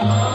Amen.